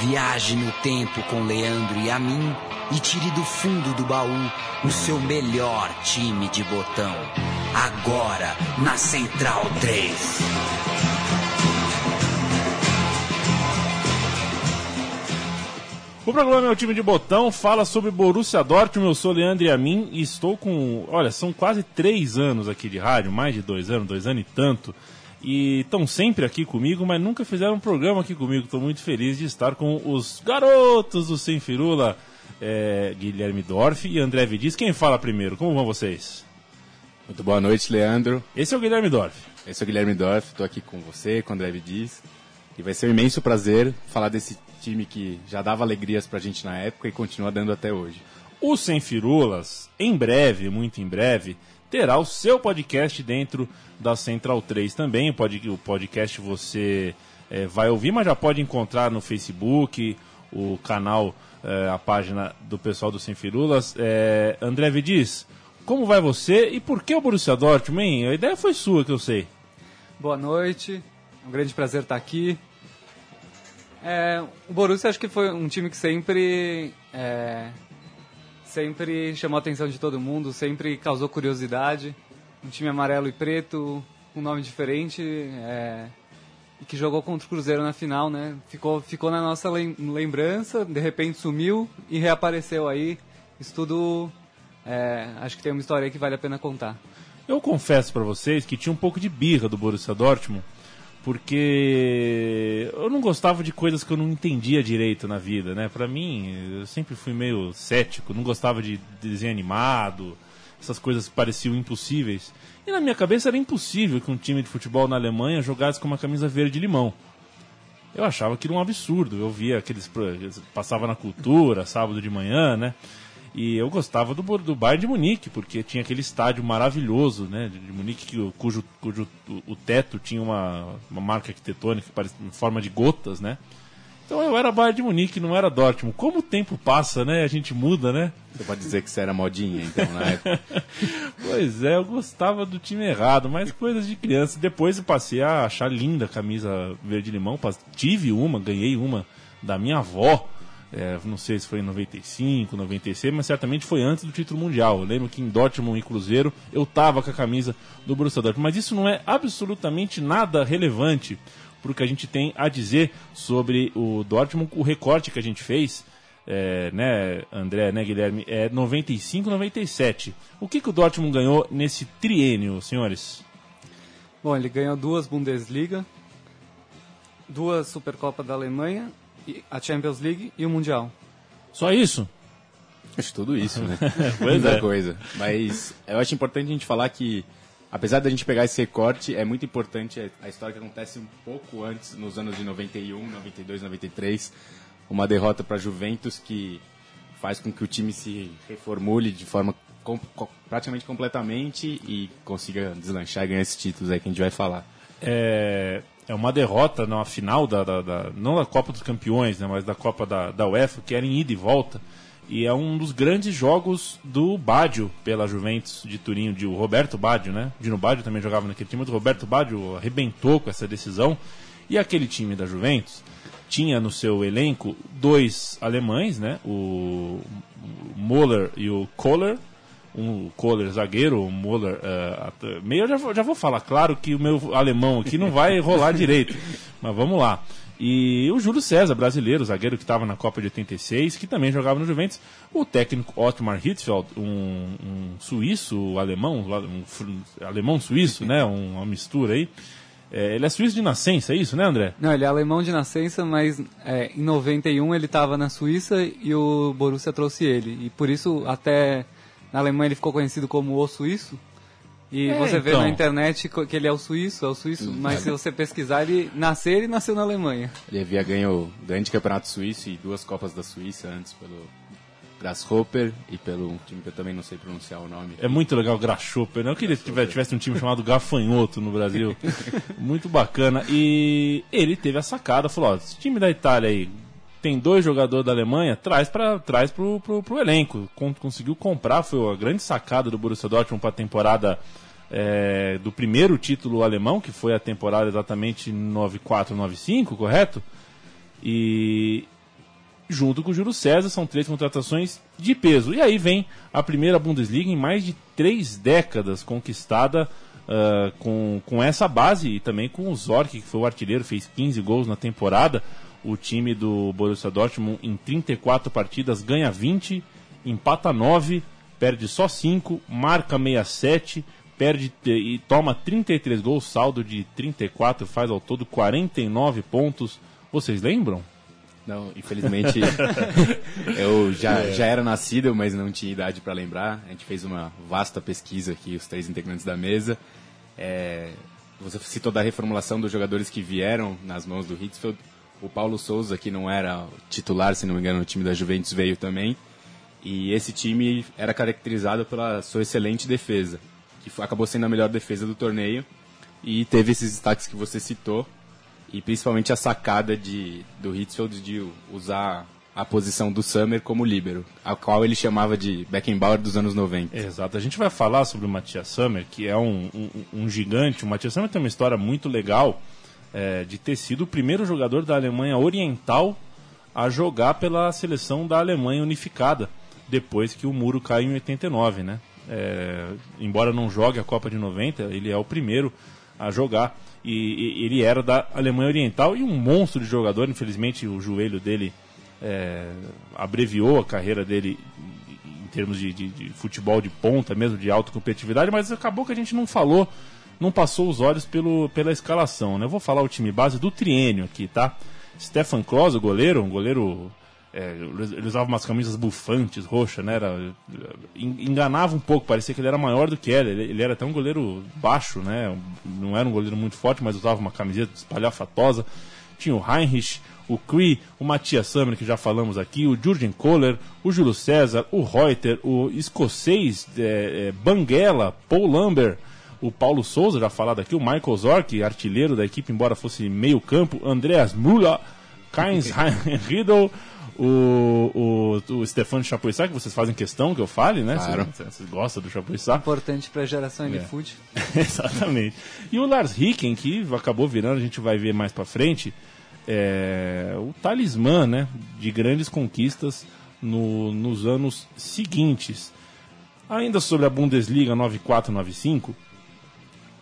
Viaje no tempo com Leandro e a mim e tire do fundo do baú o seu melhor time de botão. Agora na Central 3. O programa Meu Time de Botão fala sobre Borussia Dortmund. Eu sou Leandro e a mim e estou com. Olha, são quase três anos aqui de rádio, mais de dois anos, dois anos e tanto e estão sempre aqui comigo, mas nunca fizeram um programa aqui comigo. Estou muito feliz de estar com os garotos do Sem Firula, é, Guilherme Dorf e André Vidiz. Quem fala primeiro? Como vão vocês? Muito boa noite, Leandro. Esse é o Guilherme Dorf. Esse é o Guilherme Dorf, estou aqui com você, com o André Vidiz. E vai ser um imenso prazer falar desse time que já dava alegrias pra gente na época e continua dando até hoje. O Sem Firulas, em breve, muito em breve, terá o seu podcast dentro da Central 3 também. O podcast você é, vai ouvir, mas já pode encontrar no Facebook, o canal, é, a página do pessoal do Sem Firulas. É, André Vidiz, como vai você e por que o Borussia Dortmund? A ideia foi sua, que eu sei. Boa noite, é um grande prazer estar aqui. É, o Borussia acho que foi um time que sempre é, sempre chamou a atenção de todo mundo, sempre causou curiosidade. Um time amarelo e preto, um nome diferente, é, que jogou contra o Cruzeiro na final, né? Ficou, ficou na nossa lembrança, de repente sumiu e reapareceu aí. Isso tudo, é, acho que tem uma história aí que vale a pena contar. Eu confesso para vocês que tinha um pouco de birra do Borussia Dortmund, porque eu não gostava de coisas que eu não entendia direito na vida, né? Para mim, eu sempre fui meio cético, não gostava de desenho animado, essas coisas que pareciam impossíveis. E na minha cabeça era impossível que um time de futebol na Alemanha jogasse com uma camisa verde limão. Eu achava aquilo um absurdo. Eu via aqueles passava na cultura, sábado de manhã, né? E eu gostava do, do Bayern de Munique, porque tinha aquele estádio maravilhoso, né, de Munique, que, cujo, cujo o teto tinha uma, uma marca arquitetônica em forma de gotas, né? Então eu era Bayern de Munique, não era Dortmund. Como o tempo passa, né? A gente muda, né? Você pode dizer que você era modinha, então, né? pois é, eu gostava do time errado, mas coisas de criança. Depois eu passei a achar linda a camisa verde-limão. Tive uma, ganhei uma da minha avó é, não sei se foi em 95, 96, mas certamente foi antes do título mundial. Eu lembro que em Dortmund e Cruzeiro eu tava com a camisa do Borussia Dortmund. Mas isso não é absolutamente nada relevante para o que a gente tem a dizer sobre o Dortmund, o recorte que a gente fez. É, né, André, né, Guilherme, é 95, 97. O que, que o Dortmund ganhou nesse triênio, senhores? Bom, ele ganhou duas Bundesliga, duas Supercopa da Alemanha a Champions League e o Mundial. Só isso? Acho tudo isso, né? pois Muita é. coisa. Mas eu acho importante a gente falar que, apesar da gente pegar esse recorte, é muito importante a história que acontece um pouco antes, nos anos de 91, 92, 93. Uma derrota para Juventus que faz com que o time se reformule de forma com, com, praticamente completamente e consiga deslanchar e ganhar esses títulos aí que a gente vai falar. É, é uma derrota na final da, da, da, não da Copa dos Campeões, né, mas da Copa da, da UEFA, que era em ida e volta. E é um dos grandes jogos do Baggio pela Juventus de Turim, de o Roberto Baggio, né? Dino Baggio também jogava naquele time, mas o Roberto Baggio arrebentou com essa decisão. E aquele time da Juventus tinha no seu elenco dois alemães, né? O Moller e o Kohler, um Kohler zagueiro, um Moller uh, meio já, já vou falar, claro que o meu alemão aqui não vai rolar direito, mas vamos lá. E o Júlio César, brasileiro, zagueiro que estava na Copa de 86, que também jogava no Juventus. O técnico Otmar Hitzfeld, um, um suíço alemão, um, alemão suíço, né? Uma mistura aí. É, ele é suíço de nascença, é isso, né, André? Não, ele é alemão de nascença, mas é, em 91 ele estava na Suíça e o Borussia trouxe ele. E por isso, até na Alemanha ele ficou conhecido como o suíço. E é, você vê então. na internet que ele é o suíço, é o suíço, mas se você pesquisar, ele nasceu ele nasceu na Alemanha. Ele havia ganho o grande campeonato suíço e duas Copas da Suíça antes pelo Grasshopper e pelo time que eu também não sei pronunciar o nome. É muito legal o Grasshopper, né? Eu queria que tivesse um time chamado Gafanhoto no Brasil. muito bacana. E ele teve a sacada, falou, ó, esse time da Itália aí, tem dois jogadores da Alemanha, traz para traz pro, pro, pro elenco. Conseguiu comprar, foi a grande sacada do Borussia Dortmund para a temporada é, do primeiro título alemão, que foi a temporada exatamente 94-95, correto? E junto com o Júlio César, são três contratações de peso. E aí vem a primeira Bundesliga em mais de três décadas conquistada uh, com, com essa base e também com o Zorc, que foi o artilheiro, fez 15 gols na temporada. O time do Borussia Dortmund em 34 partidas ganha 20, empata 9, perde só 5, marca 67, perde e toma 33 gols, saldo de 34, faz ao todo 49 pontos. Vocês lembram? Não, infelizmente eu já, é. já era nascido, mas não tinha idade para lembrar. A gente fez uma vasta pesquisa aqui, os três integrantes da mesa. É, você citou da reformulação dos jogadores que vieram nas mãos do Hitzfeld. O Paulo Souza, que não era titular, se não me engano, no time da Juventus veio também. E esse time era caracterizado pela sua excelente defesa, que foi, acabou sendo a melhor defesa do torneio. E teve esses destaques que você citou e principalmente a sacada de, do Hitzfeld de usar a posição do Summer como líbero, a qual ele chamava de Beckenbauer dos anos 90. Exato. A gente vai falar sobre o Matias Summer, que é um, um, um gigante. O Matias Summer tem uma história muito legal é, de ter sido o primeiro jogador da Alemanha Oriental a jogar pela seleção da Alemanha unificada, depois que o muro caiu em 89, né? É, embora não jogue a Copa de 90, ele é o primeiro a jogar e, e, ele era da Alemanha Oriental e um monstro de jogador. Infelizmente, o joelho dele é, abreviou a carreira dele em termos de, de, de, futebol de ponta, mesmo de alta competitividade, mas acabou que a gente não falou, não passou os olhos pelo, pela escalação. Né? Eu vou falar o time base do triênio aqui, tá? Stefan Klose, o goleiro, um goleiro é, ele usava umas camisas bufantes, roxa, né? Era, enganava um pouco, parecia que ele era maior do que ele. ele. Ele era até um goleiro baixo, né? Não era um goleiro muito forte, mas usava uma camiseta espalhafatosa. Tinha o Heinrich, o Cree, o Matias Summer, que já falamos aqui, o Jurgen Kohler, o Júlio César, o Reuter, o escocês é, é, Banguela, Paul Lambert, o Paulo Souza, já falado aqui, o Michael Zorc, artilheiro da equipe, embora fosse meio campo, Andreas Müller, Kainz Riedel, o, o, o Stefano Chapuisá, que vocês fazem questão que eu fale, né? Claro. Vocês, vocês gostam do Chapuisá. Importante para a geração é. de food. Exatamente. E o Lars Ricken, que acabou virando, a gente vai ver mais para frente, é, o talismã né, de grandes conquistas no, nos anos seguintes. Ainda sobre a Bundesliga 94-95,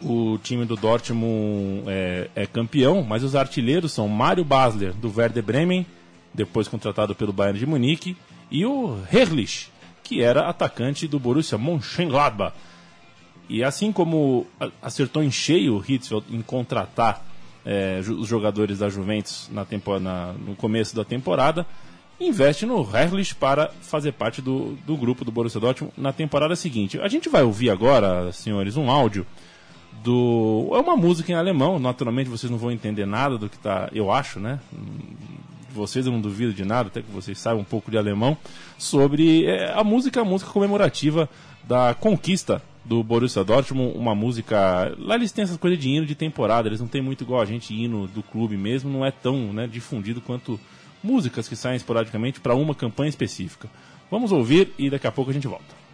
o time do Dortmund é, é, campeão, mas os artilheiros são Mário Basler, do Werder Bremen, depois contratado pelo Bayern de Munique, e o Herrlich, que era atacante do Borussia Mönchengladbach. E assim como acertou em cheio o Hitzfeld em contratar é, os jogadores da Juventus na na, no começo da temporada, investe no Herrlich para fazer parte do, do grupo do Borussia Dortmund na temporada seguinte. A gente vai ouvir agora, senhores, um áudio do... É uma música em alemão, naturalmente vocês não vão entender nada do que está... Eu acho, né? vocês, eu não duvido de nada, até que vocês saibam um pouco de alemão, sobre é, a música, a música comemorativa da conquista do Borussia Dortmund, uma música. Lá eles têm essa coisa de hino de temporada, eles não têm muito igual a gente, hino do clube mesmo, não é tão né, difundido quanto músicas que saem esporadicamente para uma campanha específica. Vamos ouvir e daqui a pouco a gente volta.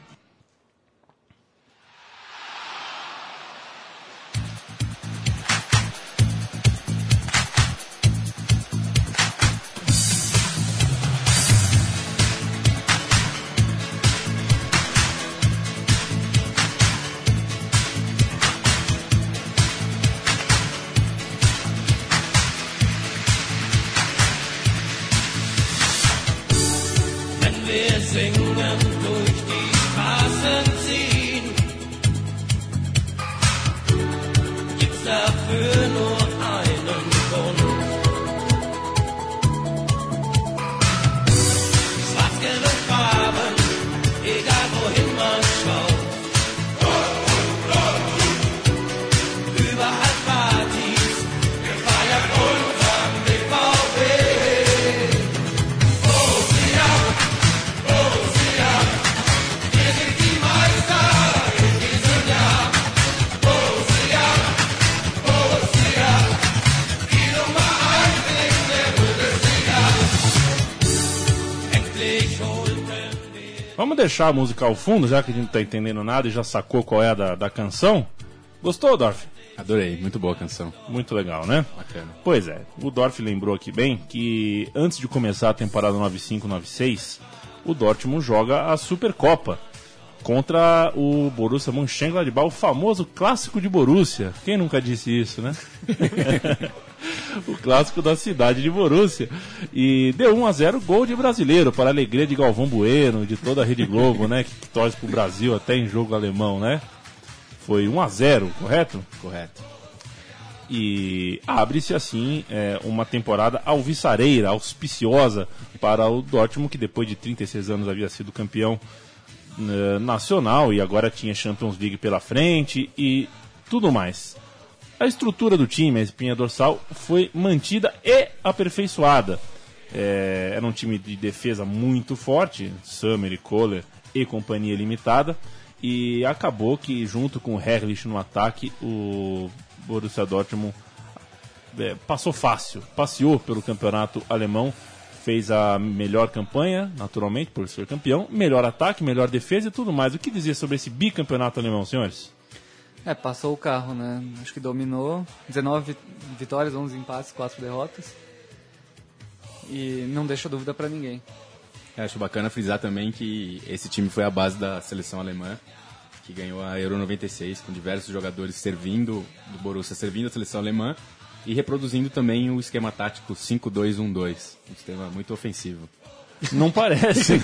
suffer deixar a música ao fundo, já que a gente não tá entendendo nada e já sacou qual é a da, da canção. Gostou, Dorf? Adorei, muito boa a canção. Muito legal, né? Bacana. Pois é, o Dorf lembrou aqui bem que antes de começar a temporada 95-96, o Dortmund joga a Supercopa contra o Borussia Mönchengladbach, o famoso clássico de Borussia. Quem nunca disse isso, né? o clássico da cidade de Borussia. E deu 1 a 0 gol de brasileiro, para a alegria de Galvão Bueno, de toda a Rede Globo, né? Que, torce pro Brasil até em jogo alemão, né? Foi 1 a 0 correto? Correto. E abre-se assim é, uma temporada alvissareira, auspiciosa para o Dortmund, que depois de 36 anos havia sido campeão uh, nacional e agora tinha Champions League pela frente e tudo mais. A estrutura do time, a espinha dorsal, foi mantida e aperfeiçoada. É, era um time de defesa muito forte, Summer e Kohler e companhia limitada, e acabou que, junto com o Herrlich no ataque, o Borussia Dortmund é, passou fácil, passeou pelo campeonato alemão, fez a melhor campanha, naturalmente, por ser campeão, melhor ataque, melhor defesa e tudo mais. O que dizer sobre esse bicampeonato alemão, senhores? É, passou o carro, né? Acho que dominou. 19 vitórias, 11 empates, 4 derrotas. E não deixa dúvida para ninguém. Eu acho bacana frisar também que esse time foi a base da seleção alemã, que ganhou a Euro 96, com diversos jogadores servindo do Borussia, servindo a seleção alemã e reproduzindo também o esquema tático 5-2-1-2, um sistema muito ofensivo. Não parece?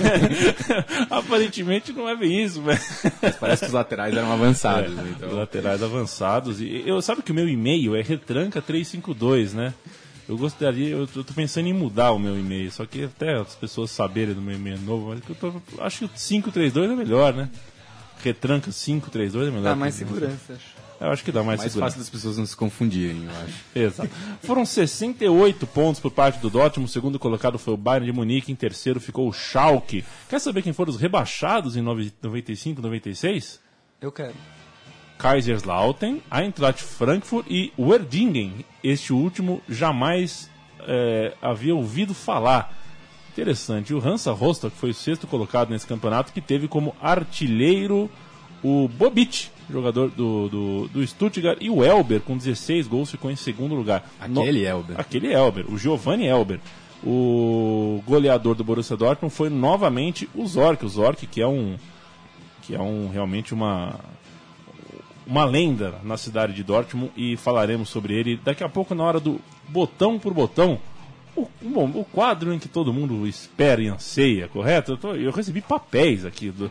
Aparentemente não é bem isso, velho. Mas parece que os laterais eram avançados. É, então... Os laterais avançados. E eu sabe que o meu e-mail é retranca 352, né? Eu gostaria, eu tô pensando em mudar o meu e-mail, só que até as pessoas saberem do meu e-mail novo, mas eu tô, acho que o 532 é melhor, né? Retranca 532 é melhor. Dá mais segurança, acho. Eu acho que dá mais, mais segurança. fácil das pessoas não se confundirem, eu acho. Exato. Foram 68 pontos por parte do Dortmund. O segundo colocado foi o Bayern de Munique. Em terceiro ficou o Schalke. Quer saber quem foram os rebaixados em 95, 96? Eu quero. Kaiserslautern, Eintracht Frankfurt e Werdingen. Este último jamais é, havia ouvido falar. Interessante. E o Hansa Rostock foi o sexto colocado nesse campeonato, que teve como artilheiro o Bobic, jogador do, do, do Stuttgart, e o Elber, com 16 gols, ficou em segundo lugar. Aquele Elber. Aquele Elber, o Giovanni Elber. O goleador do Borussia Dortmund foi novamente o Zorc, o Zorc que é um que é um realmente uma uma lenda na cidade de Dortmund e falaremos sobre ele daqui a pouco na hora do botão por botão. O, bom, o quadro em que todo mundo espera e anseia, correto? Eu, tô, eu recebi papéis aqui do,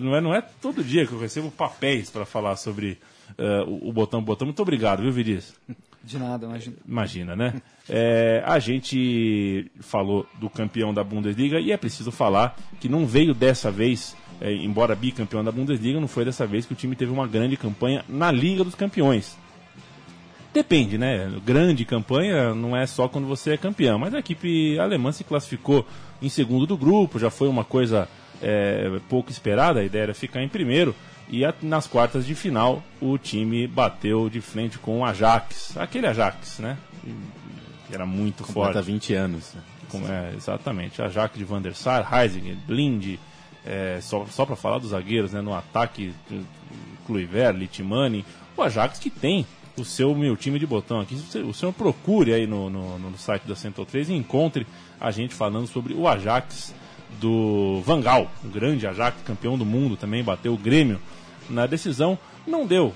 não é, não é todo dia que eu recebo papéis para falar sobre uh, o, o botão botão. Muito obrigado, viu, Vidiz? De nada, imagina. Imagina, né? É, a gente falou do campeão da Bundesliga e é preciso falar que não veio dessa vez, é, embora bicampeão da Bundesliga, não foi dessa vez que o time teve uma grande campanha na Liga dos Campeões. Depende, né? Grande campanha não é só quando você é campeão, mas a equipe alemã se classificou em segundo do grupo, já foi uma coisa é, pouco esperada, a ideia era ficar em primeiro. E a, nas quartas de final, o time bateu de frente com o Ajax. Aquele Ajax, né? Que era muito Completa forte. 20 anos. Com, é, exatamente. Ajax de Van der Sar, Heisinger, Blind. É, só só para falar dos zagueiros, né? No ataque, Kluivert, Litimani. O Ajax que tem o seu meu time de botão aqui. O senhor procure aí no, no, no site da Central 3 e encontre a gente falando sobre o Ajax do Vangal, um grande Ajax, campeão do mundo também, bateu o Grêmio na decisão. Não deu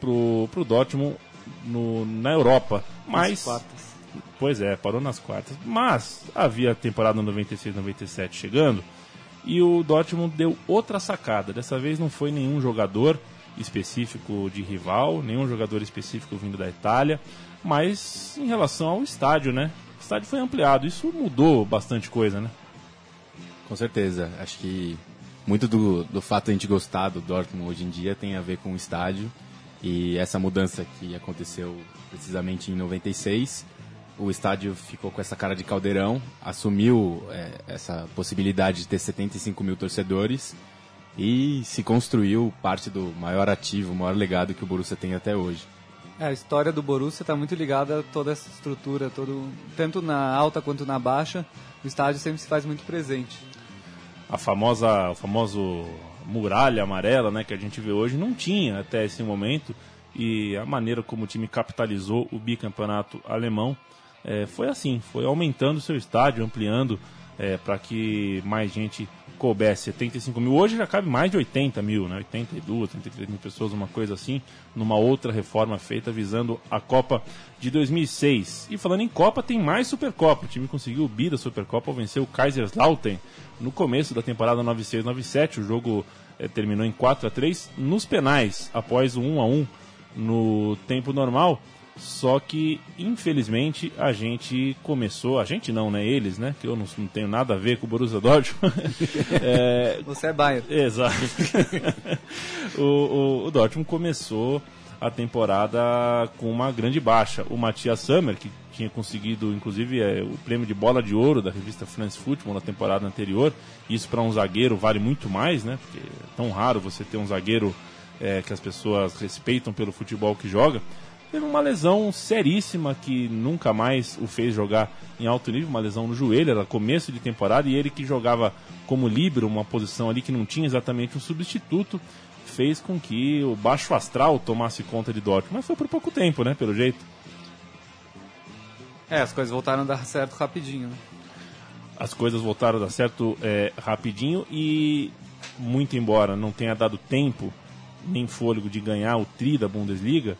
pro, pro Dortmund no, na Europa, mas... Pois é, parou nas quartas. Mas havia a temporada 96-97 chegando e o Dortmund deu outra sacada. Dessa vez não foi nenhum jogador específico de rival, nenhum jogador específico vindo da Itália, mas em relação ao estádio, né? O estádio foi ampliado, isso mudou bastante coisa, né? Com certeza. Acho que muito do, do fato de a gente gostar do Dortmund hoje em dia tem a ver com o estádio e essa mudança que aconteceu precisamente em 96. O estádio ficou com essa cara de caldeirão, assumiu é, essa possibilidade de ter 75 mil torcedores e se construiu parte do maior ativo, maior legado que o Borussia tem até hoje. É, a história do Borussia está muito ligada a toda essa estrutura, todo, tanto na alta quanto na baixa. O estádio sempre se faz muito presente a famosa, o famoso muralha amarela, né, que a gente vê hoje, não tinha até esse momento. e a maneira como o time capitalizou o bicampeonato alemão é, foi assim, foi aumentando seu estádio, ampliando é, para que mais gente coubesse 75 mil. Hoje já cabe mais de 80 mil, né? 82, 83 mil pessoas, uma coisa assim, numa outra reforma feita visando a Copa de 2006. E falando em Copa, tem mais Supercopa. O time conseguiu o bi da Supercopa ao vencer o Kaiserslautern no começo da temporada 96-97. O jogo é, terminou em 4 a 3 nos penais, após o 1 a 1 no tempo normal. Só que, infelizmente, a gente começou, a gente não, né? Eles, né? Que eu não, não tenho nada a ver com o Borussia Dortmund. é, Você é Bayern. Exato. o, o, o Dortmund começou a temporada com uma grande baixa. O Matias Sammer, que tinha conseguido, inclusive, é, o prêmio de bola de ouro da revista France Football na temporada anterior. Isso para um zagueiro vale muito mais, né? Porque é tão raro você ter um zagueiro é, que as pessoas respeitam pelo futebol que joga teve uma lesão seríssima que nunca mais o fez jogar em alto nível, uma lesão no joelho, era começo de temporada, e ele que jogava como líbero, uma posição ali que não tinha exatamente um substituto, fez com que o baixo astral tomasse conta de Dortmund, mas foi por pouco tempo, né, pelo jeito. É, as coisas voltaram a dar certo rapidinho, né? As coisas voltaram a dar certo é, rapidinho e, muito embora não tenha dado tempo nem fôlego de ganhar o tri da Bundesliga,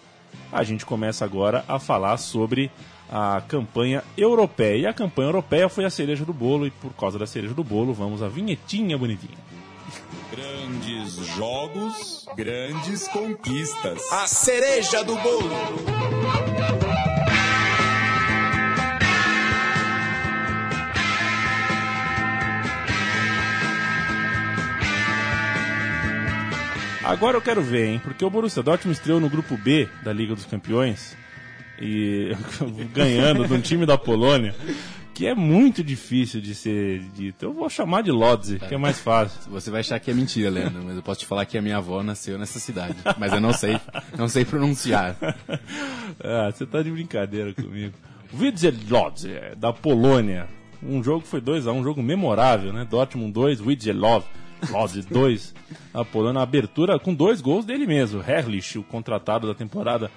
a gente começa agora a falar sobre a campanha europeia. E a campanha europeia foi a cereja do bolo, e por causa da cereja do bolo, vamos à vinhetinha bonitinha. Grandes jogos, grandes conquistas. A cereja do bolo. Agora eu quero ver, hein? Porque o Borussia Dortmund estreou no grupo B da Liga dos Campeões e ganhando de um time da Polônia que é muito difícil de ser dito. Eu vou chamar de Lodzi, que é mais fácil. Você vai achar que é mentira, Leandro, mas eu posso te falar que a minha avó nasceu nessa cidade. Mas eu não sei, não sei pronunciar. ah, você tá de brincadeira comigo. Widzel Lodzi, da Polônia. Um jogo foi 2x1, um, jogo memorável, né? Dortmund 2, Widzelov 1. Lodge 2, apolando a abertura com dois gols dele mesmo. Herlich, o contratado da temporada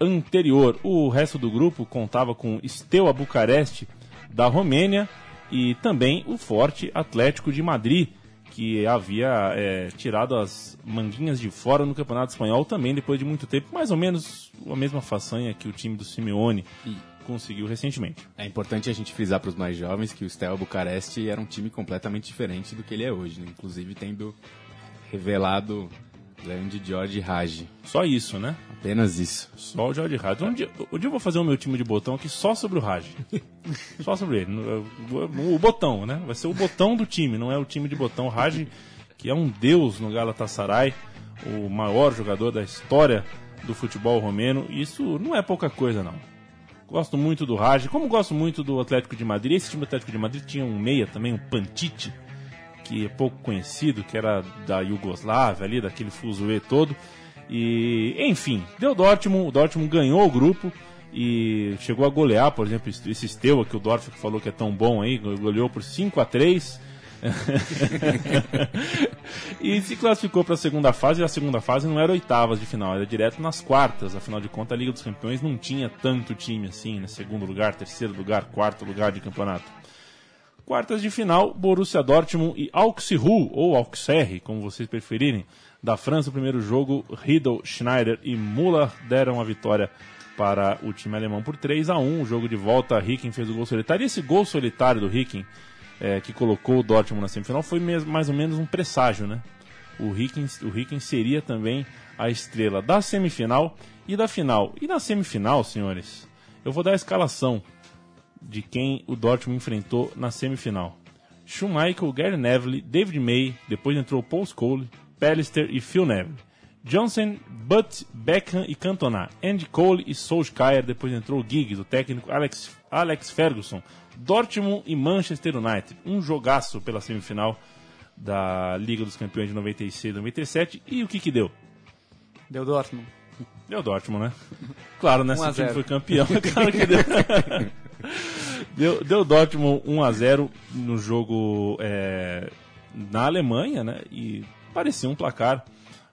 anterior. O resto do grupo contava com Steaua Bucareste, da Romênia, e também o forte Atlético de Madrid, que havia é, tirado as manguinhas de fora no Campeonato Espanhol também depois de muito tempo, mais ou menos a mesma façanha que o time do Simeone conseguiu recentemente. É importante a gente frisar para os mais jovens que o Steaua Bucareste era um time completamente diferente do que ele é hoje, né? inclusive tendo revelado grande George Raj. Só isso, né? Apenas isso. Só o George Raj. Um dia, um dia eu vou fazer o meu time de botão aqui só sobre o Raj. só sobre ele. O, botão, né? Vai ser o botão do time, não é o time de botão. O Raj, que é um deus no Galatasaray, o maior jogador da história do futebol romeno. Isso não é pouca coisa, não. Gosto muito do Raj, como gosto muito do Atlético de Madrid. Esse time do Atlético de Madrid tinha um meia também, um Pantite, que é pouco conhecido, que era da Iugoslávia ali, daquele fuzuê todo. E, enfim, deu Dortmund, o Dortmund ganhou o grupo e chegou a golear, por exemplo, esse Steaua que o Dortmund falou que é tão bom aí, goleou por 5 a 3 e se classificou para a segunda fase, e a segunda fase não era oitavas de final, era direto nas quartas. Afinal de contas, a Liga dos Campeões não tinha tanto time assim, né? Segundo lugar, terceiro lugar, quarto lugar de campeonato. Quartas de final, Borussia Dortmund e Auxerre, ou Auxerre, como vocês preferirem, da França. O primeiro jogo, Riedel, Schneider e Müller deram a vitória para o time alemão por 3 a 1 O jogo de volta, Ricken fez o gol solitário. E esse gol solitário do Ricken é, que colocou o Dortmund na semifinal foi mesmo, mais ou menos um presságio, né? O Ricken, o seria também a estrela da semifinal e da final. E na semifinal, senhores, eu vou dar a escalação de quem o Dortmund enfrentou na semifinal. Schumacher, Gary Neville, David May, depois entrou Paul Scholes, Pallister e Phil Neville. Johnson, Butt, Beckham e Cantona. Andy Cole e Solskjaer, depois entrou Giggs, o técnico Alex, Alex Ferguson, Dortmund e Manchester United. Um jogaço pela semifinal da Liga dos Campeões de 96 e 97. E o que que deu? Deu Dortmund. Deu Dortmund, né? Claro, né? Se o time foi campeão, claro que deu. deu, deu Dortmund 1 a 0 no jogo é, na Alemanha, né? E parecia um placar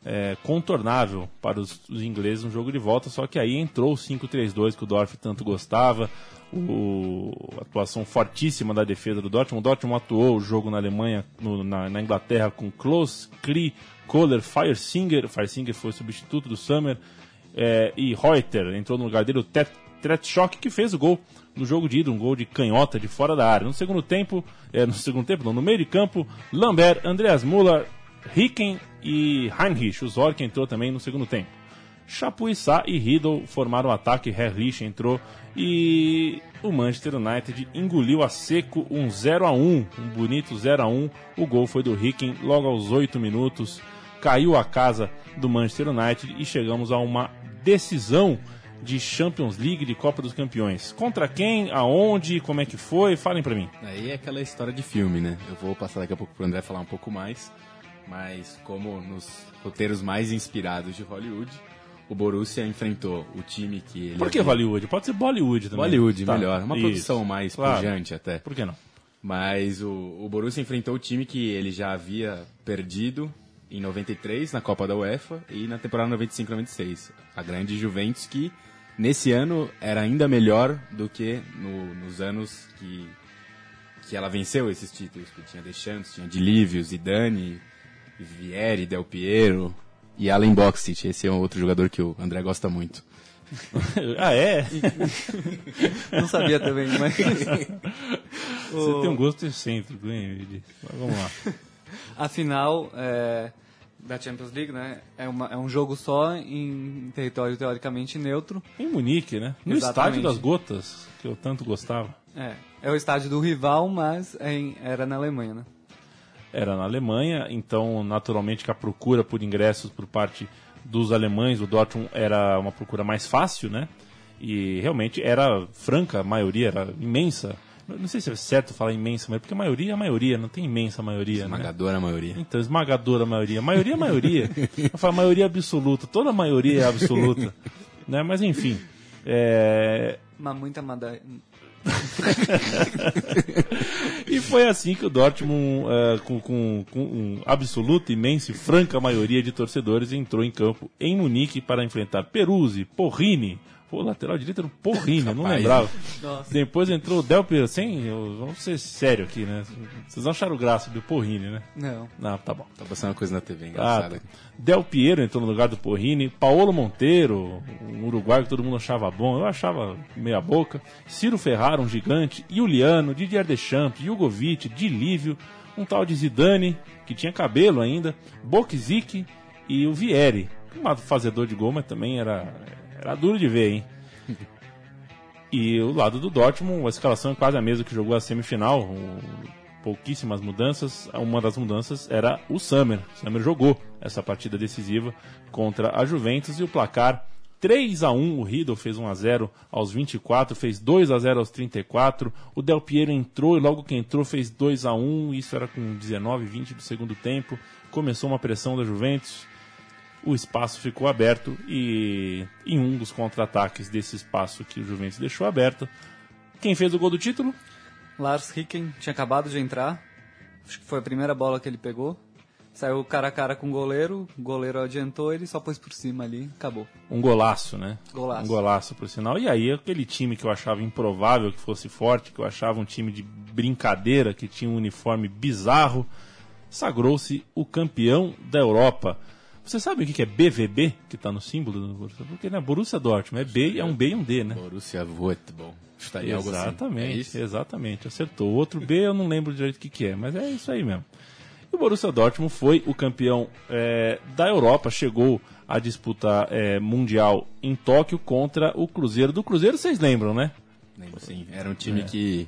é, contornável para os, os, ingleses no jogo de volta, só que aí entrou o 5-3-2 que o Dorf tanto gostava, o, atuação fortíssima da defesa do Dortmund. O Dortmund atuou o jogo na Alemanha, no, na, na, Inglaterra, com Klose, Kri, Kohler, Feiersinger, Feiersinger foi substituto do Summer, é, e Reuter entrou no lugar dele, o Tretschok, que fez o gol no jogo de ida, um gol de canhota de fora da área. No segundo tempo, é, no segundo tempo, não, no meio de campo, Lambert, Andreas Müller, Ricken e Heinrich. O Zorc entrou também no segundo tempo. Chapuissá e Riddle formaram o ataque, Herrlich entrou e o Manchester United engoliu a seco um 0 a 1 um bonito 0 a 1 O gol foi do Ricken logo aos 8 minutos. Caiu a casa do Manchester United e chegamos a uma decisão de Champions League, de Copa dos Campeões. Contra quem, aonde, como é que foi? Falem para mim. Aí é aquela história de filme, né? Eu vou passar daqui a pouco pro André falar um pouco mais, mas como nos roteiros mais inspirados de Hollywood, o Borussia enfrentou o time que ele Por que havia... Hollywood? Pode ser Bollywood também. Bollywood, tá. melhor. Uma Isso. produção mais claro. pujante até. Por que não? Mas o, o Borussia enfrentou o time que ele já havia perdido em 93 na Copa da UEFA e na temporada 95-96. A grande Juventus que nesse ano era ainda melhor do que no, nos anos que, que ela venceu esses títulos, que tinha Deschamps, tinha Dilívio, Zidane, Vieri, Del Piero e Allen Boxic. Esse é um outro jogador que o André gosta muito. ah, é? Não sabia também, mas... Você tem um gosto excêntrico, hein, Mas vamos lá. Afinal, é, da Champions League, né? É, uma, é um jogo só em território teoricamente neutro. Em Munique, né? No Exatamente. estádio das gotas, que eu tanto gostava. É, é o estádio do rival, mas é em, era na Alemanha, né? Era na Alemanha, então naturalmente que a procura por ingressos por parte dos alemães, o Dortmund era uma procura mais fácil, né? E realmente era franca, a maioria era imensa não sei se é certo falar imensa, mas porque a maioria é a maioria, não tem imensa maioria. Né? Esmagadora né? maioria. Então, esmagadora maioria. Maioria é maioria. Eu falo maioria absoluta. Toda maioria é absoluta. né? Mas enfim. É... Mas muita mada... foi assim que o Dortmund, uh, com, com, com um absoluta, imensa e franca maioria de torcedores, entrou em campo em Munique para enfrentar Peruzzi, Porrini, Pô, lateral direito era o Porrinho, não lembrava. Nossa. Depois entrou o Del Piero, sem, vamos ser sério aqui, né? Vocês não acharam graça do Porrini, né? Não. Não, tá bom. Tá passando uma coisa na TV engraçada. Ah, tá. Del Piero entrou no lugar do Porrini, Paulo Monteiro, um uruguaio que todo mundo achava bom, eu achava meia boca, Ciro Ferrara, um gigante, Juliano, Didier Deschamps, Jugovic, Dilívio, um tal de Zidane, que tinha cabelo ainda, Bokzik e o Vieri, um fazedor de gol, mas também era era duro de ver, hein? E o lado do Dortmund, a escalação é quase a mesma que jogou a semifinal, pouquíssimas mudanças. Uma das mudanças era o Summer. O Summer jogou essa partida decisiva contra a Juventus e o placar 3 a 1 o Riddle fez 1 a 0 aos 24, fez 2 a 0 aos 34. O Del Piero entrou e logo que entrou fez 2 a 1, isso era com 19, 20 do segundo tempo. Começou uma pressão da Juventus o espaço ficou aberto e em um dos contra-ataques desse espaço que o Juventus deixou aberto, quem fez o gol do título? Lars Ricken tinha acabado de entrar, acho que foi a primeira bola que ele pegou. Saiu cara a cara com o goleiro, o goleiro adiantou, ele só pôs por cima ali, acabou. Um golaço, né? Golaço. Um golaço, por sinal. E aí, aquele time que eu achava improvável que fosse forte, que eu achava um time de brincadeira, que tinha um uniforme bizarro, sagrou-se o campeão da Europa. Você sabe o que é BVB, que está no símbolo do Borussia? Porque não é Borussia Dortmund, é B, é um B e um D, né? Borussia. Estaria assim. exatamente, é exatamente, acertou. O outro B eu não lembro direito o que, que é, mas é isso aí mesmo. E o Borussia Dortmund foi o campeão é, da Europa, chegou a disputar é, Mundial em Tóquio contra o Cruzeiro. Do Cruzeiro vocês lembram, né? Lembro sim, era um time é. que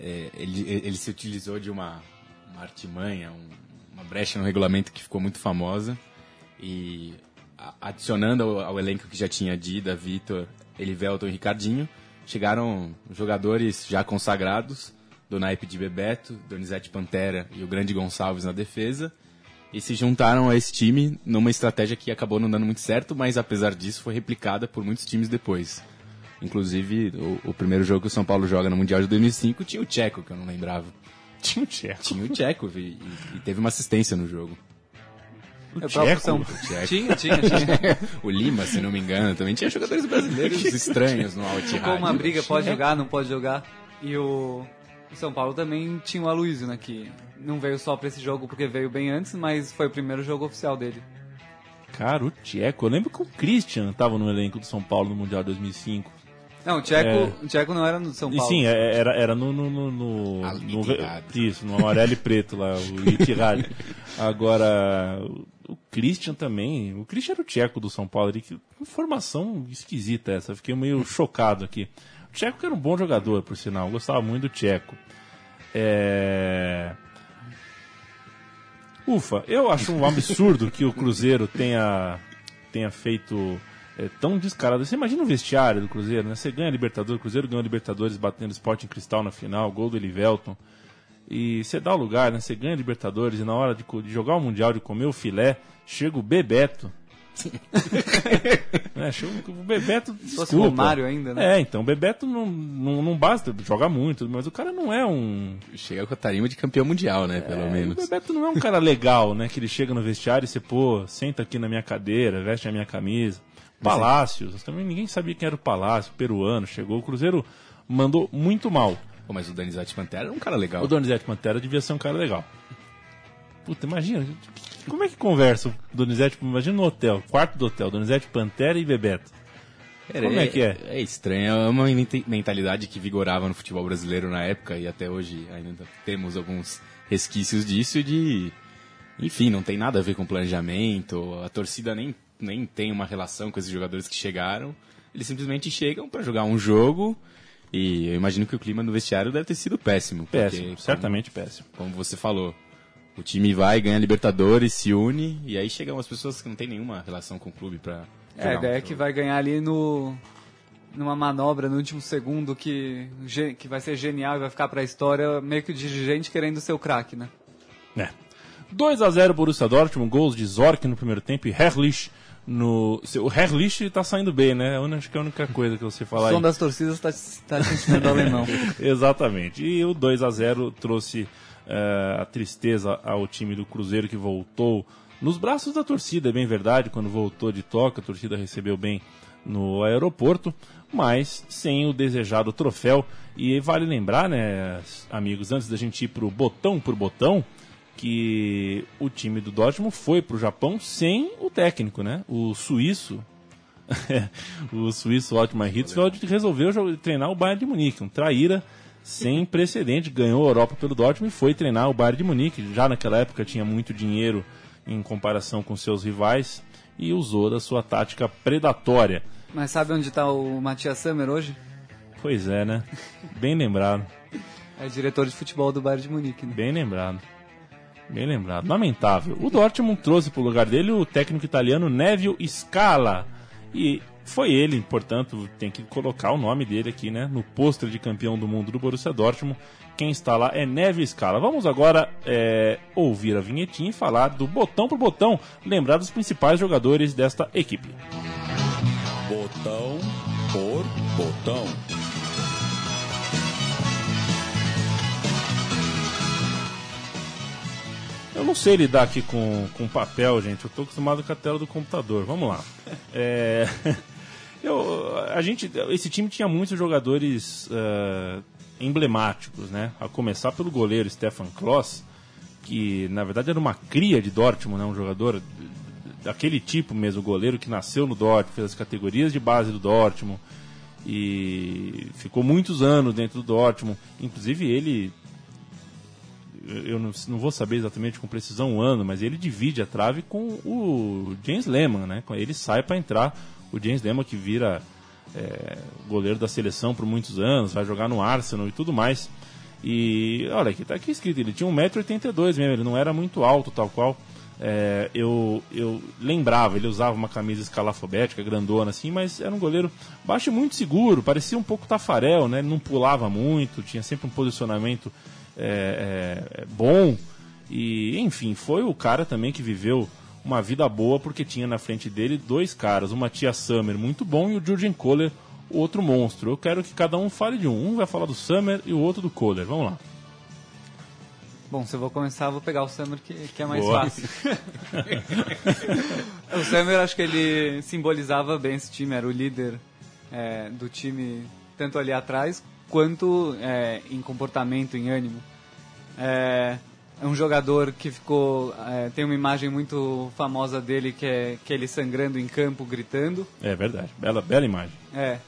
é, ele, ele se utilizou de uma, uma artimanha, um, uma brecha no regulamento que ficou muito famosa e adicionando ao, ao, elenco que já tinha Dida, Vitor, Elivelton e Ricardinho, chegaram jogadores já consagrados, do naipe de Bebeto, Donizete Pantera e o grande Gonçalves na defesa, e se juntaram a esse time numa estratégia que acabou não dando muito certo, mas apesar disso foi replicada por muitos times depois. Inclusive, o, o primeiro jogo que o São Paulo joga no Mundial de 2005 tinha o Tcheco, que eu não lembrava. Tinha o Tcheco? Tinha o Tcheco, e, e, e teve uma assistência no jogo. O, próprio São Tcheco. Tinha, tinha, tinha. o Lima, se não me engano, também tinha jogadores brasileiros estranhos no Al Ficou uma briga, pode jogar, não pode jogar. E o, São Paulo também tinha o Aloysio, né? Que não veio só pra esse jogo porque veio bem antes, mas foi o primeiro jogo oficial dele. Cara, o Tcheco. Eu lembro que o Christian tava no elenco do São Paulo no Mundial 2005. Não, o Tcheco, o Tcheco não era no São E Paulo. sim, é- era, era no. no, no, no- no- isso, no amarelo e preto lá, o Ittihad. Agora, o- Christian também. O Christian era o tcheco do São Paulo. Que informação esquisita essa, fiquei meio chocado aqui. O Tcheco era um bom jogador, por sinal, eu gostava muito do Tcheco. É. Ufa, eu acho um absurdo que o Cruzeiro tenha, tenha feito é, tão descarado. Você imagina o vestiário do Cruzeiro, né? Você ganha a Libertadores, o Cruzeiro ganhou Libertadores batendo Sport em Cristal na final, gol do Elivelton. E você dá o lugar, né? Você ganha a Libertadores e na hora de, de jogar o Mundial, de comer o filé, chega o Bebeto. é, chega o o Bebeto. fosse Desculpa. Romário ainda, né? É, então, o Bebeto não, não, não basta, joga muito, mas o cara não é um. Chega com a tarima de campeão mundial, né? Pelo É, menos. O Bebeto não é um cara legal, né? Que ele chega no vestiário e você, pô, senta aqui na minha cadeira, veste a minha camisa. Palácios, também ninguém sabia quem era o Palácio, peruano, chegou. O Cruzeiro mandou muito mal. Pô, mas o Danizete Pantera era um cara legal. O Donizete Pantera devia ser um cara legal. Puta, imagina, como é que conversa o Donizete? Imagina no hotel, quarto do hotel, Donizete Pantera e Bebeto. Era- Como é que é? É estranho, é uma menta- mentalidade que vigorava no futebol brasileiro na época e até hoje ainda temos alguns resquícios disso de... Enfim, não tem nada a ver com planejamento, a torcida nem, nem tem uma relação com esses jogadores que chegaram. Eles simplesmente chegam para jogar um jogo e eu imagino que o clima no vestiário deve ter sido péssimo. porque, Péssimo, como- certamente péssimo. como você falou. O time vai, ganha Libertadores, se une, e aí chegam as pessoas que não tem nenhuma relação com o clube pra. É, a ideia é que vai ganhar ali no numa manobra no último segundo que, que vai ser genial e vai ficar pra história, meio que o dirigente querendo ser o craque, né? É. 2 a 0 Borussia Dortmund, gols de Zorc no primeiro tempo e Herrlich no... O Herrlich tá saindo bem, né? Eu Acho que é a única coisa que você O falar som aí. das torcidas tá, tá te ensinando alemão. Exatamente. E o 2 a 0 trouxe eh, a tristeza ao time do Cruzeiro que voltou nos braços da torcida, é bem verdade, quando voltou de toca, a torcida recebeu bem no aeroporto, mas sem o desejado troféu. E vale lembrar, né, amigos, antes da gente ir pro botão por botão, que o time do Dortmund foi pro Japão sem o técnico, né? O suíço o suíço Otmar Hitzfeld resolveu treinar o Bayern de Munique, um traíra sem precedente, ganhou a Europa pelo Dortmund e foi treinar o Bayern de Munique. Já naquela época tinha muito dinheiro em comparação com seus rivais e usou da sua tática predatória. Mas sabe onde tá o Matias Sammer hoje? Pois é, né? Bem lembrado, É diretor de futebol do Bayern de Munique, né? bem lembrado. Bem lembrado. Lamentável. O Dortmund trouxe para o lugar dele o técnico italiano Neville Scala. E foi ele, portanto, tem que colocar o nome dele aqui, né? No pôster de campeão do mundo do Borussia Dortmund. Quem está lá é Neville Scala. Vamos agora é, ouvir a vinhetinha e falar do botão por botão, lembrar dos principais jogadores desta equipe. Botão por botão. Eu não sei lidar aqui com, com papel, gente. Eu tô acostumado com a tela do computador. Vamos lá. É, eu, a gente, esse time tinha muitos jogadores eh, emblemáticos, né? A começar pelo goleiro Stefan Kloss, que na verdade era uma cria de Dortmund, né? Um jogador daquele tipo mesmo, goleiro que nasceu no Dortmund, fez as categorias de base do Dortmund e ficou muitos anos dentro do Dortmund. Inclusive ele eu não, não vou saber exatamente com precisão o ano, mas ele divide a trave com o James Lehmann, né? Ele sai para entrar o James Lehmann que vira é, goleiro da seleção por muitos anos, vai jogar no Arsenal e tudo mais. E olha aqui, tá aqui escrito, ele tinha 1,82m mesmo, ele não era muito alto, tal qual. É, eu, eu lembrava, ele usava uma camisa escalafobética, grandona assim, mas era um goleiro baixo e muito seguro, parecia um pouco Tafarel, né? Ele não pulava muito, tinha sempre um posicionamento é, é, é bom. E, enfim, foi o cara também que viveu uma vida boa porque tinha na frente dele dois caras, o Matias Summer muito bom e o Jurgen Kohler, outro monstro. Eu quero que cada um fale de um. Um vai falar do Summer e o outro do Kohler. Vamos lá. Bom, se eu vou começar, eu vou pegar o Summer, que, que é mais Boa. fácil. o Summer, acho que ele simbolizava bem esse time, era o líder é, do time, tanto ali atrás, quanto é, em comportamento, em ânimo. É, é um jogador que ficou. é, tem uma imagem muito famosa dele, que é, que é ele sangrando em campo, gritando. É verdade, bela, bela imagem. É.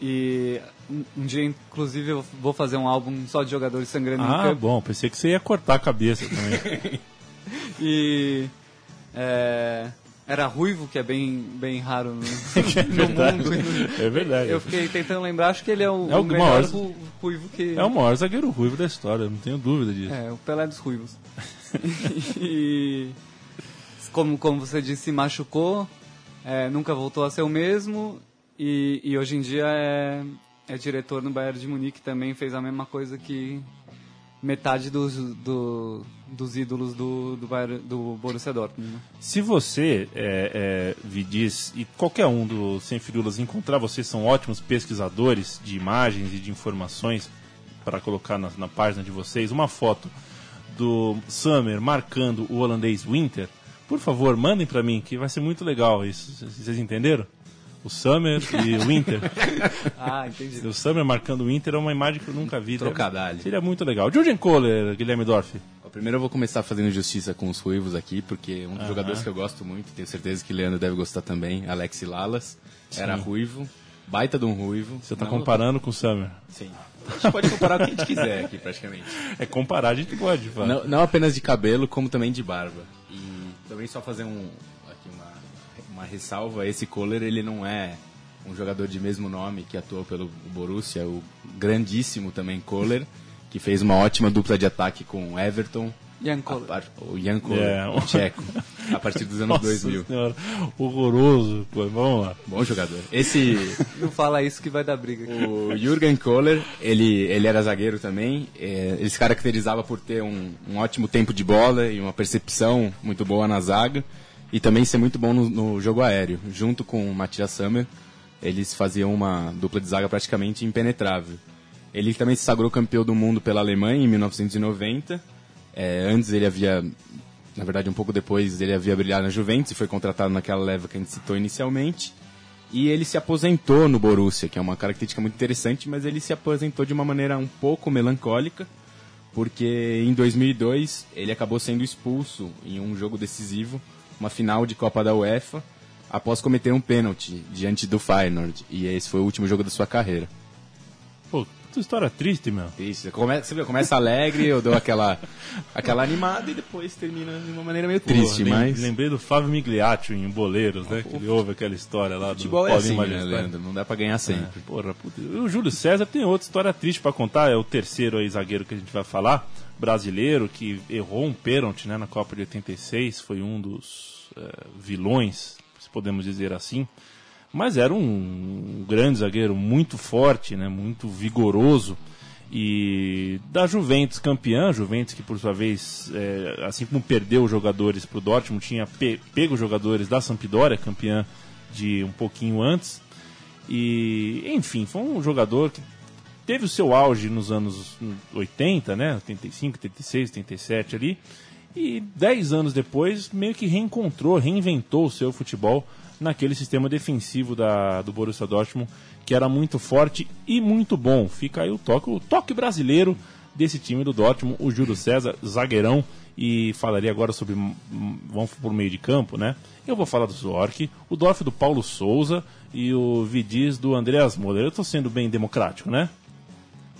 E um, um dia, inclusive, eu vou fazer um álbum só de jogadores sangrando em Ah, campo. bom, pensei que você ia cortar a cabeça também. E é, era ruivo, que é bem, bem raro no, no mundo. é verdade. Eu fiquei tentando lembrar, acho que ele é o, É o o melhor maior- ru- ruivo que. É o maior zagueiro ruivo da história, não tenho dúvida disso. É, o Pelé dos ruivos. e como, como você disse, se machucou, é, nunca voltou a ser o mesmo e, e hoje em dia é, é diretor no Bayern de Munique, também fez a mesma coisa que metade dos, do- dos ídolos do, do, Bayern, do Borussia Dortmund. né? Se você, é, é, Vidis, e qualquer um do Sem Firulas encontrar vocês, são ótimos pesquisadores de imagens e de informações para colocar na, na página de vocês, uma foto do Summer marcando o holandês Winter, por favor, mandem para mim, que vai ser muito legal isso. Vocês entenderam? O Summer e o Winter. Ah, entendi. o Summer marcando o Winter é uma imagem que eu nunca vi. Trocadalho. Seria muito legal. Jürgen Kohler, Guilherme Dorf. Primeiro eu vou começar fazendo justiça com os ruivos aqui, porque é um dos jogadores que eu gosto muito, tenho certeza que o Leandro deve gostar também, Alex Lalas, era ruivo, baita de um ruivo. Você está comparando com o Summer. Sim. A gente pode comparar o que a gente quiser aqui, praticamente. É comparar, a gente pode. Não, não apenas de cabelo, como também de barba. E também só fazer um, aqui uma, uma ressalva, esse Kohler, ele não é um jogador de mesmo nome que atuou pelo Borussia, o grandíssimo também Kohler, que fez uma ótima dupla de ataque com o Everton, Jan a Kohler. par- o Jan Kohler, É. o tcheco, a partir dos anos Nossa 2000. senhora, horroroso. Pô, vamos lá. Bom jogador. Esse, Não fala isso que vai dar briga. aqui. o Jürgen Kohler, ele, ele era zagueiro também. é, ele se caracterizava por ter um, um ótimo tempo de bola e uma percepção muito boa na zaga. E também ser muito bom no, no jogo aéreo. Junto com o Matthias Sammer, eles faziam uma dupla de zaga praticamente impenetrável. Ele também se sagrou campeão do mundo pela Alemanha em 1990. É, antes ele havia, na verdade um pouco depois, ele havia brilhado na Juventus e foi contratado naquela leva que a gente citou inicialmente. E ele se aposentou no Borussia, que é uma característica muito interessante, mas ele se aposentou de uma maneira um pouco melancólica, porque em 2002 ele acabou sendo expulso em um jogo decisivo, uma final de Copa da UEFA, após cometer um pênalti diante do Feyenoord. E esse foi o último jogo da sua carreira. Pô, puta história triste, meu. Isso, você começa, você vê, começa alegre, eu dou aquela, aquela animada e depois termina de uma maneira meio triste, Pô, mas... Lembrei do Fábio Migliaccio em Boleiros, né? Que ele ouve aquela história lá do Futebol é Paulinho assim, né. Leandro? Não dá pra ganhar sempre. Porra, puta. O Júlio César tem outra história triste pra contar, é o terceiro aí zagueiro que a gente vai falar, brasileiro, que errou um pênalti né, na Copa de 86, foi um dos eh, vilões, se podemos dizer assim. Mas era um, grande zagueiro, muito forte, né, muito vigoroso. E da Juventus campeã, Juventus que por sua vez, eh, assim como perdeu jogadores para o Dortmund, tinha pe- pego jogadores da Sampdoria, campeã de um pouquinho antes. E, enfim, foi um jogador que teve o seu auge nos anos 80, né? 85, 86, 87 ali. E 10 anos depois, meio que reencontrou, reinventou o seu futebol naquele sistema defensivo da, do Borussia Dortmund, que era muito forte e muito bom. Fica aí o toque, o toque brasileiro desse time do Dortmund, o Júlio César, zagueirão, e falaria agora sobre, hum, vamos por meio de campo, né? Eu vou falar do Zork, o Dorf do Paulo Souza e o Vidiz do Andreas Moller. Eu estou sendo bem democrático, né?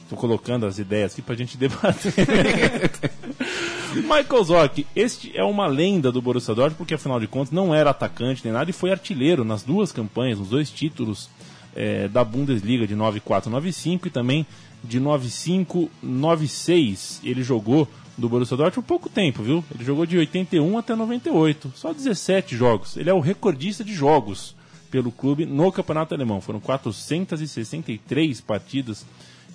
Estou colocando as ideias aqui pra gente debater. Michael Zorc, este é uma lenda do Borussia Dortmund, porque afinal de contas não era atacante nem nada e foi artilheiro nas duas campanhas, nos dois títulos eh, da Bundesliga de 94-95 e também de 95-96. Ele jogou do Borussia Dortmund pouco tempo, viu? Ele jogou de 81 até 98, só 17 jogos. Ele é o recordista de jogos pelo clube no Campeonato Alemão. Foram 463 partidas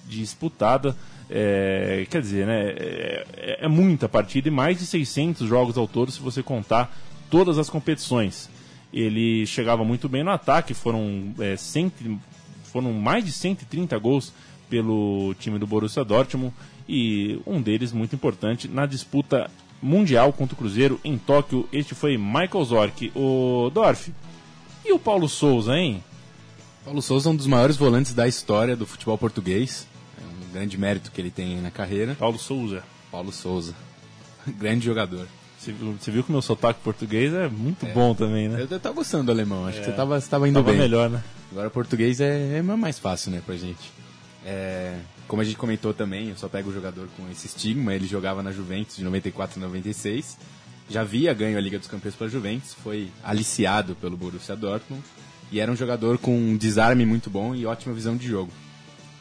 disputada. É, quer dizer, né, é, é muita partida e mais de 600 jogos ao todo se você contar todas as competições. Ele chegava muito bem no ataque, foram, é, cento, foram mais de 130 gols pelo time do Borussia Dortmund e um deles muito importante na disputa mundial contra o Cruzeiro em Tóquio. Este foi Michael Zorc. O Dorf, e o Paulo Souza, hein? Paulo Souza é um dos maiores volantes da história do futebol português. É grande mérito que ele tem na carreira. Paulo Souza. Paulo Souza. grande jogador. Você viu, que o meu sotaque português é muito é. bom também, né? Eu, eu tava gostando do alemão, acho é. que você tava, você tava indo tava bem. melhor, né? Agora português é, é mais fácil, né, pra gente. É, como a gente comentou também, eu só pego o jogador com esse estigma, ele jogava na Juventus de 94 e 96, já havia ganho a Liga dos Campeões pela Juventus, foi aliciado pelo Borussia Dortmund e era um jogador com um desarme muito bom e ótima visão de jogo.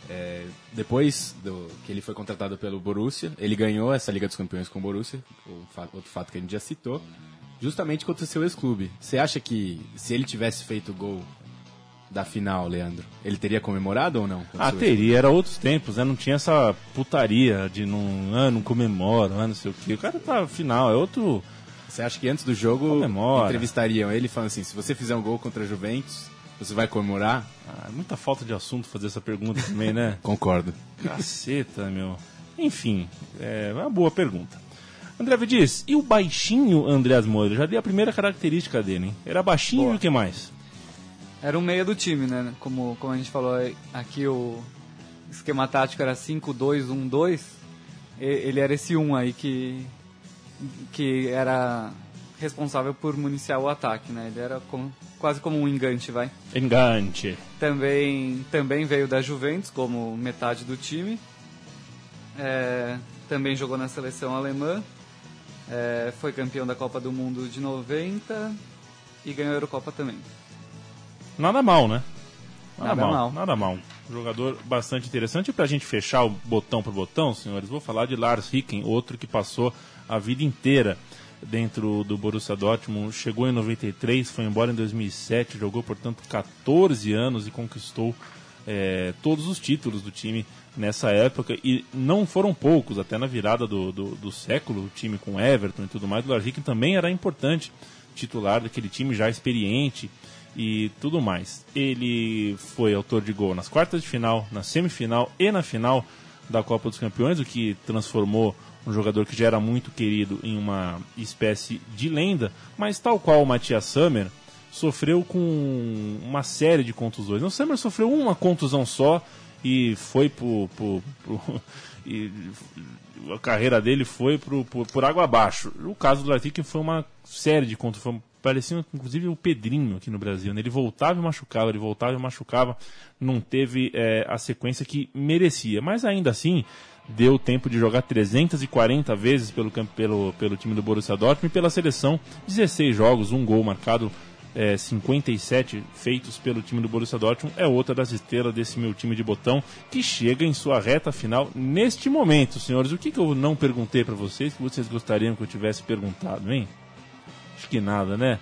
É, depois do, que ele foi contratado pelo Borussia, ele ganhou essa Liga dos Campeões com o Borussia, outro fato que a gente já citou, justamente contra o seu ex-clube. Você acha que se ele tivesse feito o gol da final, Leandro, ele teria comemorado ou não? Ah, teria, era outros tempos, né? Não tinha essa putaria de não, ah, não comemora, ah, não sei o quê. O cara tá final, é outro. Você acha que antes do jogo Comemora. entrevistariam ele falando assim, se você fizer um gol contra a Juventus, você vai comemorar? Ah, é muita falta de assunto fazer essa pergunta também, né? Concordo. Caceta, meu. Enfim, é uma boa pergunta. André Vidiz, e o baixinho Andreas Moura? Já dei a primeira característica dele, hein? Era baixinho boa. e o que mais? Era o meia do time, né? Como, como a gente falou aqui, o esquema tático era 5-2-1-2. Ele era esse 1 aí que, que era responsável por municiar o ataque, né? Ele era como, quase como um engante, vai. Engante. Também, também veio da Juventus como metade do time. É, também jogou na seleção alemã. É, foi campeão da Copa do Mundo de 90 e ganhou a Eurocopa também. Nada mal, né? Nada, nada mal, mal, Nada mal. Jogador bastante interessante. E pra gente fechar o botão por botão, senhores, vou falar de Lars Ricken, outro que passou a vida inteira dentro do Borussia Dortmund, chegou em 93, foi embora em 2007, jogou portanto 14 anos e conquistou é, todos os títulos do time nessa época e não foram poucos, até na virada do, do, do século, o time com Everton e tudo mais, o Larrick também era importante titular daquele time já experiente e tudo mais. Ele foi autor de gol nas quartas de final, na semifinal e na final da Copa dos Campeões, o que transformou um jogador que já era muito querido em uma espécie de lenda, mas tal qual o Matias Sammer, sofreu com uma série de contusões. O Sammer sofreu uma contusão só e foi pro e a carreira dele foi pro, pro, por água abaixo. O caso do Latic foi uma série de contusões, parecia inclusive o Pedrinho aqui no Brasil. Né? Ele voltava e machucava, ele voltava e machucava, não teve é, a sequência que merecia. Mas ainda assim, deu tempo de jogar 340 vezes pelo, pelo, pelo time do Borussia Dortmund e pela seleção, 16 jogos, um gol marcado, é, 57 feitos pelo time do Borussia Dortmund, é outra das estrelas desse meu time de botão que chega em sua reta final neste momento, senhores. O que, que eu não perguntei para vocês que vocês gostariam que eu tivesse perguntado, hein? Acho que nada, né?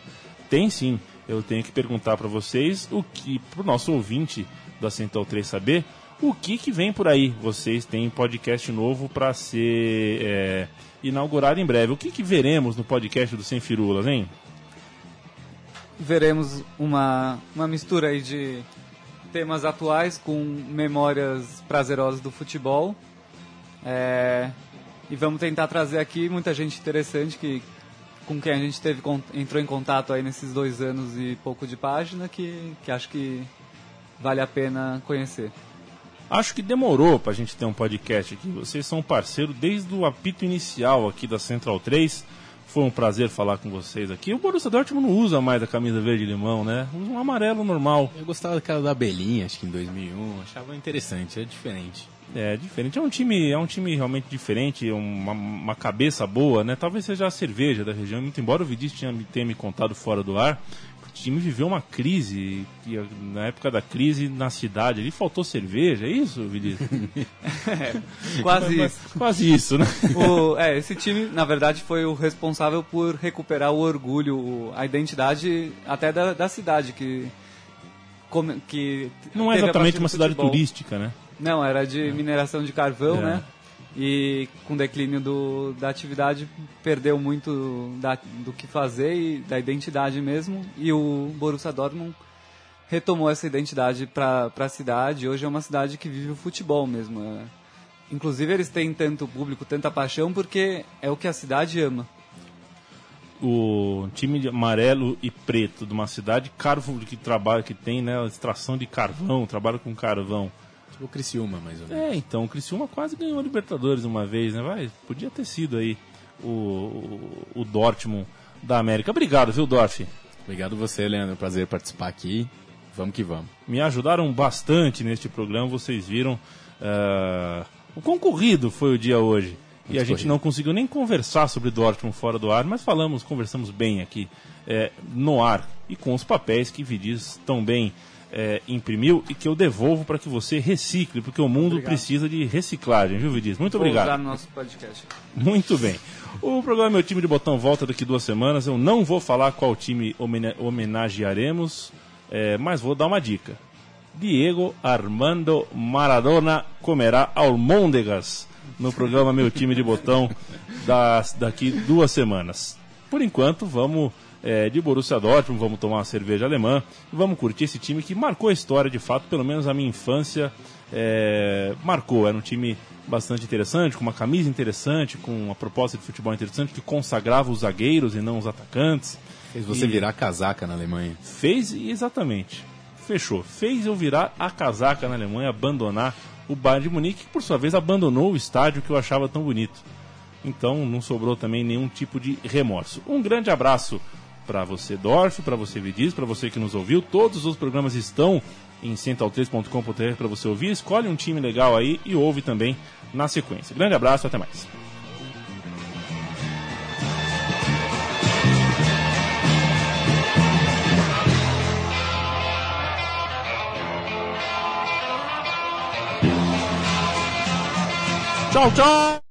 Tem sim. Eu tenho que perguntar para vocês o que, para o nosso ouvinte da Central 3 saber, o que, que vem por aí. Vocês têm podcast novo para ser é, inaugurado em breve. O que, que veremos no podcast do Sem Firulas, hein? Veremos uma, uma mistura aí de temas atuais com memórias prazerosas do futebol. É, e vamos tentar trazer aqui muita gente interessante que com quem a gente teve entrou em contato aí nesses dois anos e pouco de página que, que acho que vale a pena conhecer. Acho que demorou para a gente ter um podcast aqui. Vocês são parceiro desde o apito inicial aqui da Central 3. Foi um prazer falar com vocês aqui. O Borussia Dortmund não usa mais a camisa verde e limão, né? Usa um amarelo normal. Eu gostava daquela da abelhinha, acho que em 2001. Achava interessante, é diferente. É, diferente. É um time, é um time realmente diferente, uma, uma cabeça boa, né? Talvez seja a cerveja da região. Muito embora o Vidis tenha, tenha me contado fora do ar, time viveu uma crise, e na época da crise na cidade ali faltou cerveja, é isso, Vinícius? é, quase isso. Quase isso, né? O, é, esse time, na verdade, foi o responsável por recuperar o orgulho, a identidade até da, da cidade, que, que Não é exatamente uma cidade turística, né? Não, era de mineração de carvão, é. né? E com o declínio do, da atividade perdeu muito da, do que fazer e da identidade mesmo e o Borussia Dortmund retomou essa identidade para a cidade. Hoje é uma cidade que vive o futebol mesmo. É. Inclusive eles têm tanto público, tanta paixão, porque é o que a cidade ama. O time de amarelo e preto de uma cidade carvo que trabalha, que tem né, extração de carvão, trabalha com carvão. Tipo o Criciúma, mais ou menos. É, então, o Criciúma quase ganhou a Libertadores uma vez, né? Vai, podia ter sido aí o, o, o Dortmund da América. Obrigado, viu, Dorf? Obrigado você, Leandro. Prazer participar aqui. Vamos que vamos. Me ajudaram bastante neste programa, vocês viram. Uh, o concorrido foi o dia hoje. Muito e a gente não conseguiu nem conversar sobre Dortmund fora do ar, mas falamos, conversamos bem aqui é, no ar e com os papéis que Vidiz tão bem é, imprimiu e que eu devolvo para que você recicle, porque o mundo obrigado. precisa de reciclagem, viu, Vidiz? Muito Vou obrigado. Usar no nosso podcast. Muito bem. O programa Meu Time de Botão volta daqui duas semanas. Eu não vou falar qual time homenagearemos, é, mas vou dar uma dica. Diego Armando Maradona comerá almôndegas no programa Meu Time de Botão das, daqui duas semanas. Por enquanto, vamos é, de Borussia Dortmund, vamos tomar uma cerveja alemã e vamos curtir esse time que marcou a história de fato, pelo menos a minha infância é, marcou. Era um time bastante interessante, com uma camisa interessante, com uma proposta de futebol interessante que consagrava os zagueiros e não os atacantes. Fez você e virar casaca na Alemanha. Fez, exatamente. Fechou. Fez eu virar a casaca na Alemanha, abandonar o Bayern de Munique, que por sua vez abandonou o estádio que eu achava tão bonito. Então não sobrou também nenhum tipo de remorso. Um grande abraço para você, Dorf, para você, Vidiz, para você que nos ouviu. Todos os programas estão em central3.com.br para você ouvir. Escolhe um time legal aí e ouve também na sequência. Grande abraço, até mais. Tchau, tchau!